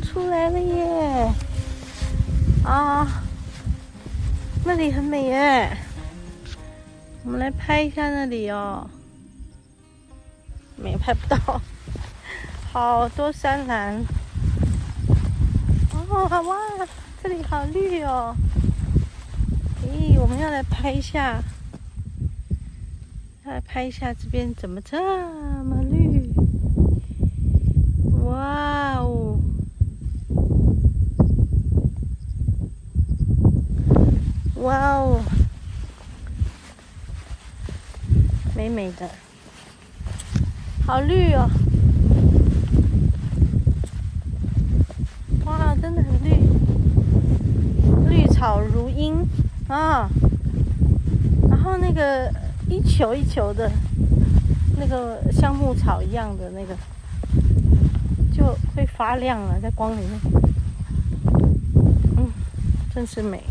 出来了耶！啊，那里很美耶。我们来拍一下那里哦，没拍不到，好多山岚哦，好哇，这里好绿哦，咦，我们要来拍一下，要来拍一下这边怎么这么绿？哇哦，哇哦。美美的，好绿哦！哇，真的很绿，绿草如茵啊！然后那个一球一球的，那个像牧草一样的那个，就会发亮了，在光里面。嗯，真是美。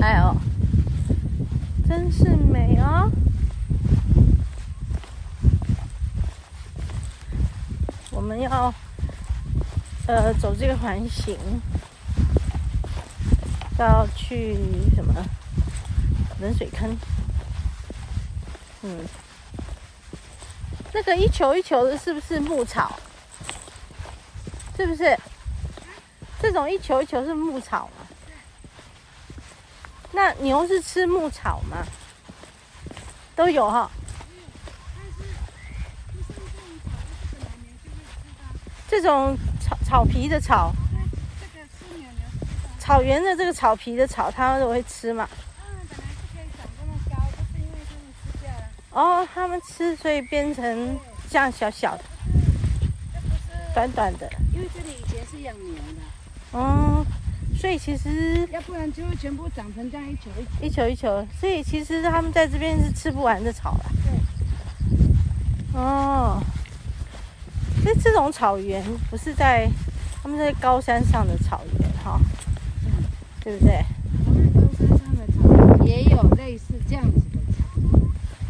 哎呦，是美哦！我们要呃走这个环形，要去什么冷水坑？嗯，那个一球一球的，是不是牧草？是不是？这种一球一球是牧草吗？那牛是吃牧草吗？都有哈。这种草草皮的草。草原的这个草皮的草，它们都会吃嘛。哦，他们吃，所以变成这样小小的，短短的。因为这里以前是养牛的。哦。所以其实，要不然就会全部长成这样一球一球一球一球。所以其实他们在这边是吃不完的草了。对。哦。所以这种草原不是在他们在高山上的草原哈，嗯，对不对？他们高山上的草原也有类似这样子的草，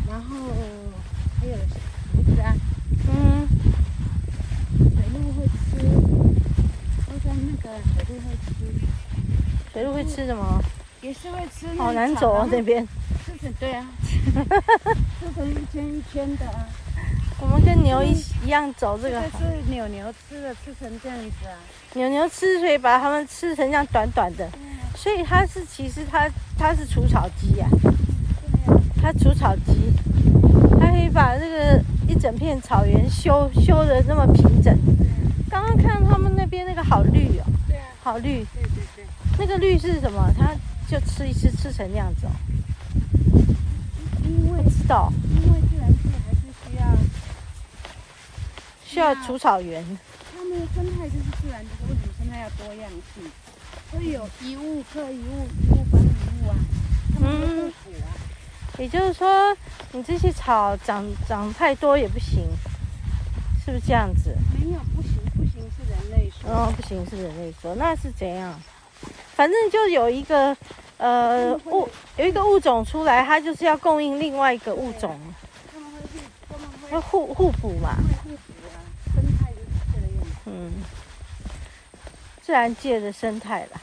然后还有麸子啊，嗯。水鹿会吃，高山那个水鹿会吃。水鹿会吃什么？也是会吃。好难走啊，那边。对啊，吃成一圈一圈的啊。我们跟牛一一样走这个。这是牛牛吃的，吃成这样子啊。牛牛吃，所以把它们吃成这样短短的。所以它是其实它它是除草机呀。它除草机，它可以把这个一整片草原修修的那么平整。刚刚看他们那边那个好绿哦。对啊。好绿。对对对。那个绿是什么？它就吃一吃，吃成那样子哦。因为知道，因为自然界还是需要需要除草原。它们的生态就是自然，就是为什么生态要多样性？所以有一物克一物，一物帮一物啊。嗯。也就是说，你这些草长长太多也不行，是不是这样子？没有，不行，不行是人类说。哦，不行是人类说，那是怎样？反正就有一个，呃，物有一个物种出来，它就是要供应另外一个物种，他们会去，他们会互互补嘛。生态就是这个样子。嗯，自然界的生态了。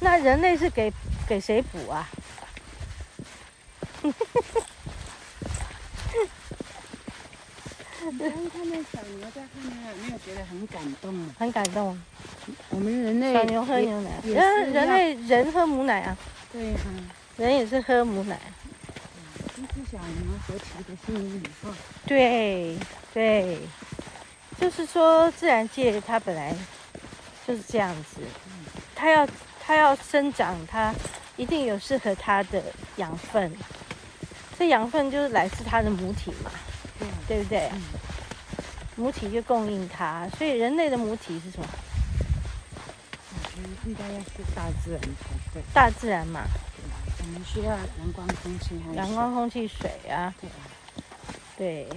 那人类是给给谁补啊？刚看那小牛在后面，有没有觉得很感动？很感动。我们人类小牛喝牛奶，人人类人喝母奶啊。对啊，人也是喝母奶。一只小牛所起的心理以后。对对，就是说自然界它本来就是这样子，它要它要生长，它一定有适合它的养分。这养分就是来自它的母体嘛。对不对？母体就供应它，所以人类的母体是什么？应该要是大自然才对。大自然嘛。我们需要阳光、空气还阳光、空气、水啊。对。对。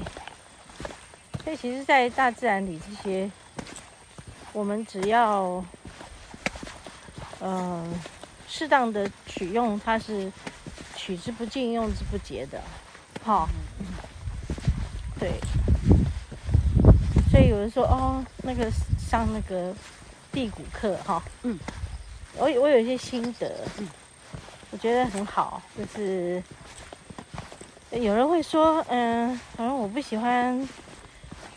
所以其实，在大自然里，这些我们只要嗯适当的取用，它是取之不尽、用之不竭的。好。对。所以有人说哦，那个上那个地谷课哈，嗯，我我有一些心得，嗯，我觉得很好，就是有人会说，嗯，反正我不喜欢，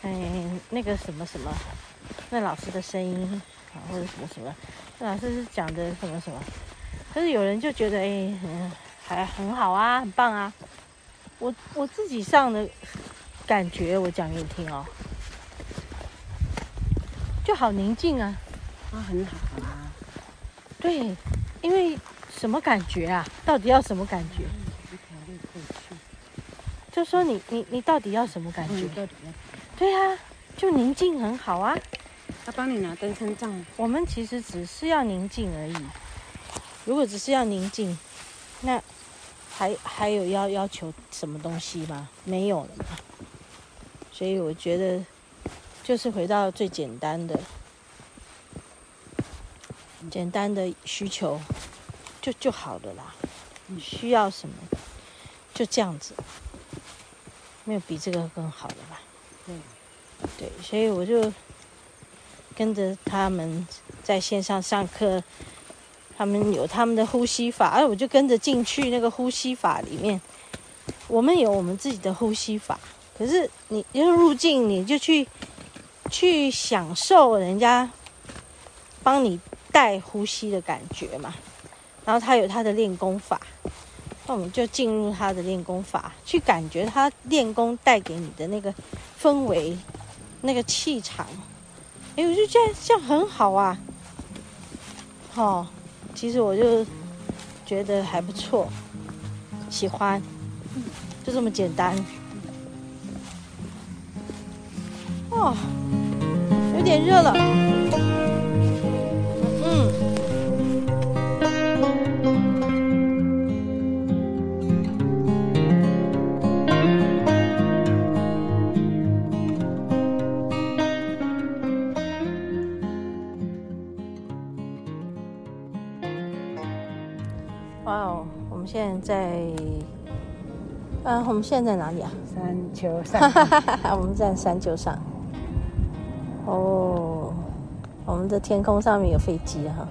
嗯，那个什么什么，那老师的声音啊，或者什么什么，那老师是讲的什么什么，可是有人就觉得，哎，嗯，还很好啊，很棒啊，我我自己上的感觉，我讲给你听哦。就好宁静啊，啊，很好啊。对，因为什么感觉啊？到底要什么感觉？就说你你你到底要什么感觉？对啊，就宁静很好啊。他帮你拿登山杖。我们其实只是要宁静而已。如果只是要宁静，那还还有要要求什么东西吗？没有了嘛。所以我觉得。就是回到最简单的、简单的需求，就就好了啦。你需要什么，就这样子，没有比这个更好的吧？对，对，所以我就跟着他们在线上上课，他们有他们的呼吸法，哎，我就跟着进去那个呼吸法里面。我们有我们自己的呼吸法，可是你要入境，你就去。去享受人家帮你带呼吸的感觉嘛，然后他有他的练功法，那我们就进入他的练功法，去感觉他练功带给你的那个氛围、那个气场。哎，我就觉得这样很好啊。哦，其实我就觉得还不错，喜欢，就这么简单。哦。有点热了，嗯。哇哦，我们现在在，嗯，我们现在在哪里啊？山丘上。我们在山丘上。哦，我们的天空上面有飞机哈。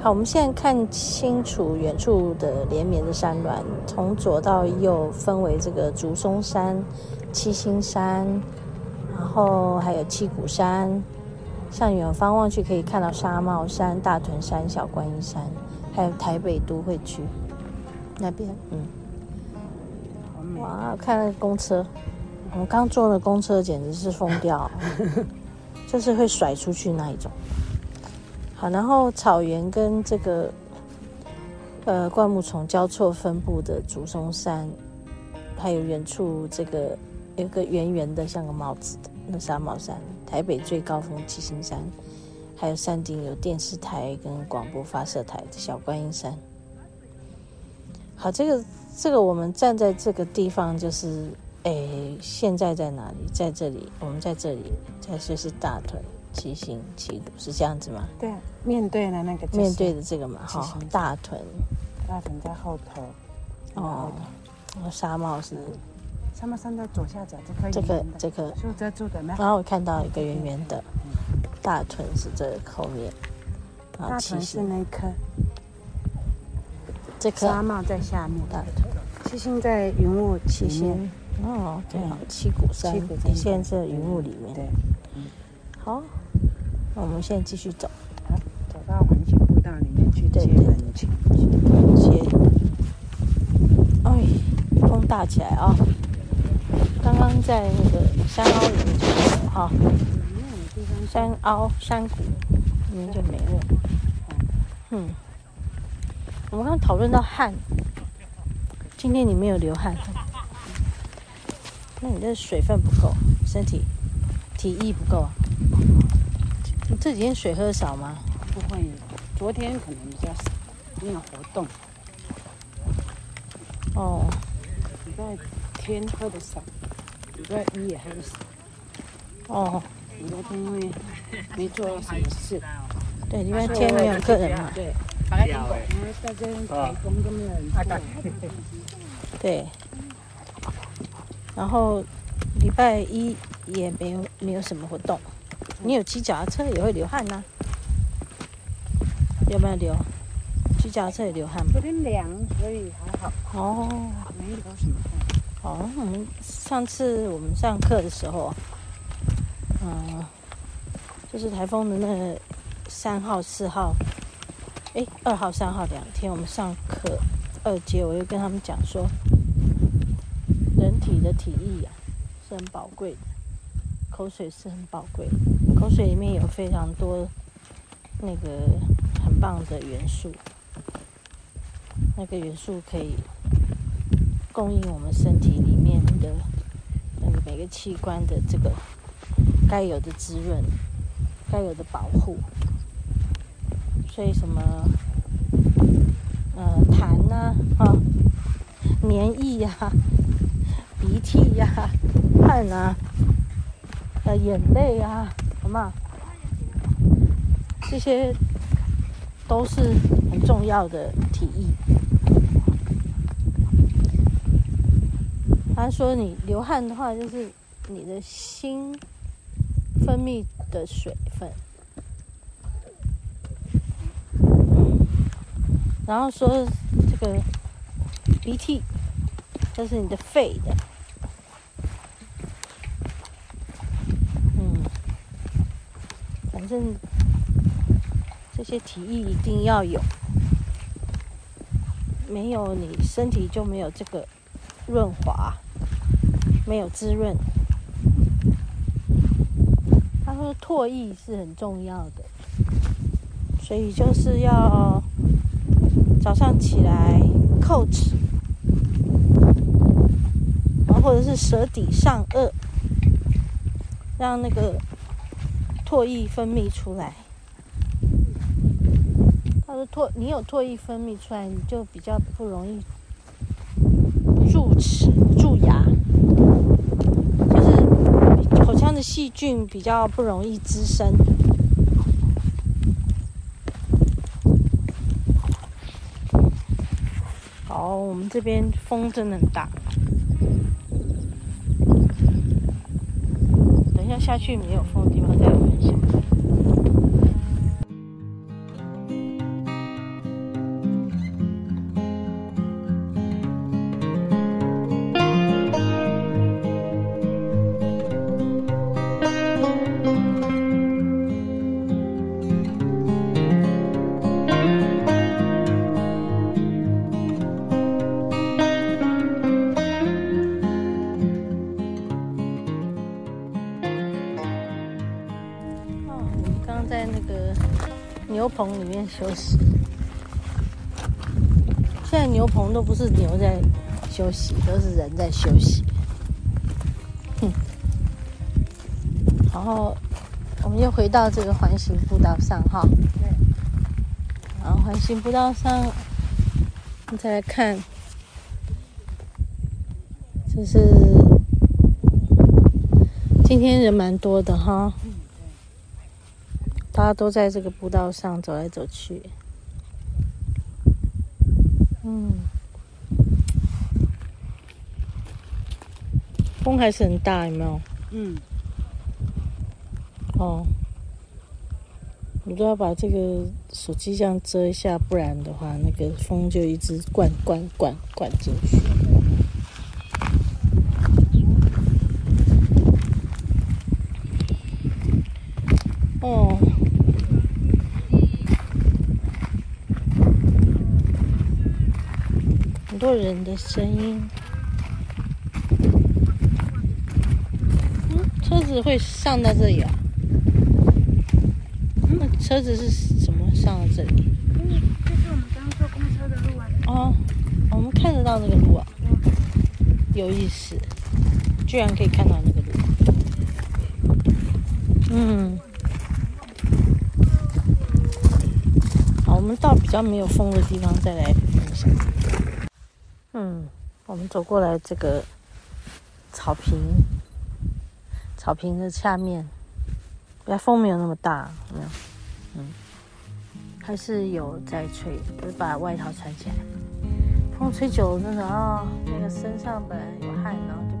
好，我们现在看清楚远处的连绵的山峦，从左到右分为这个竹松山、七星山，然后还有七股山。向远方望去，可以看到沙帽山、大屯山、小观音山，还有台北都会区那边。嗯，哇，看那个公车。我们刚坐的公车简直是疯掉，就是会甩出去那一种。好，然后草原跟这个呃灌木丛交错分布的竹松山，还有远处这个有个圆圆的像个帽子的那沙帽山，台北最高峰七星山，还有山顶有电视台跟广播发射台的小观音山。好，这个这个我们站在这个地方就是。哎，现在在哪里？在这里，我们在这里，在这是大腿七星七股，是这样子吗？对，面对的那个，面对的这个嘛，好、哦，大腿，大腿在后头，哦，然后纱帽是，沙帽山的左下角这颗，这个这个树遮住的，然后我看到一个圆圆的，大腿是这个后面，大屯是那颗，这颗沙帽在下面，大腿，七星在云雾七星。哦，对啊，七股山，你现在在云雾里面。对，嗯，好，那我们现在继续走，好，走到环形步道里面去接人群，接。哎，风大起来啊！刚刚在那个山凹里面就没了哈，山凹山谷里面就没了。嗯，我们刚刚讨论到汗，今天你没有流汗。那你的水分不够，身体体液不够啊？你这几天水喝少吗？不会，昨天可能比较少，没有活动。哦，礼拜天喝的少，礼拜一也喝的少。哦，礼拜天因为没做什么事。对，礼拜天没有客人嘛。对。大家台风都没有人。对。然后礼拜一也没有没有什么活动。你有骑脚踏车也会流汗呐、啊？有没有流？骑脚踏车也流汗吗？昨天凉，所以还好。哦，没流什么汗。哦，我们上次我们上课的时候，嗯，就是台风的那个三号、四号，哎，二号、三号两天，我们上课二节，我又跟他们讲说，人体的体液啊是很宝贵的，口水是很宝贵的，口水里面有非常多那个很棒的元素，那个元素可以。供应我们身体里面的那个每个器官的这个该有的滋润，该有的保护。所以什么呃痰呐啊、黏液呀、鼻涕呀、汗啊、呃眼泪啊，什么这些都是很重要的体液。他说：“你流汗的话，就是你的心分泌的水分。然后说这个鼻涕，这是你的肺的。嗯，反正这些体液一定要有，没有你身体就没有这个润滑。”没有滋润，他说唾液是很重要的，所以就是要早上起来叩齿，然后或者是舌抵上颚，让那个唾液分泌出来。他说唾，你有唾液分泌出来，你就比较不容易蛀齿、蛀牙。就是口腔的细菌比较不容易滋生。好，我们这边风真的很大。等一下下去没有风的地方再有棚里面休息。现在牛棚都不是牛在休息，都是人在休息。哼。然后我们又回到这个环形步道上哈。对。然后环形步道上，我们再来看，这是今天人蛮多的哈。大家都在这个步道上走来走去，嗯，风还是很大，有没有？嗯。哦，我都要把这个手机这样遮一下，不然的话，那个风就一直灌灌灌灌进去。哦。很多人的声音，嗯，车子会上到这里啊？那车子是什么上到这里？嗯，这是我们刚坐公车的路啊。哦，我们看得到那个路啊，有意思，居然可以看到那个路。嗯。好，我们到比较没有风的地方再来分享。嗯，我们走过来这个草坪，草坪的下面，不要风没有那么大，没有？嗯，还是有在吹，就是把外套穿起来。风吹久了，真的啊，那个身上本来有汗，然后就。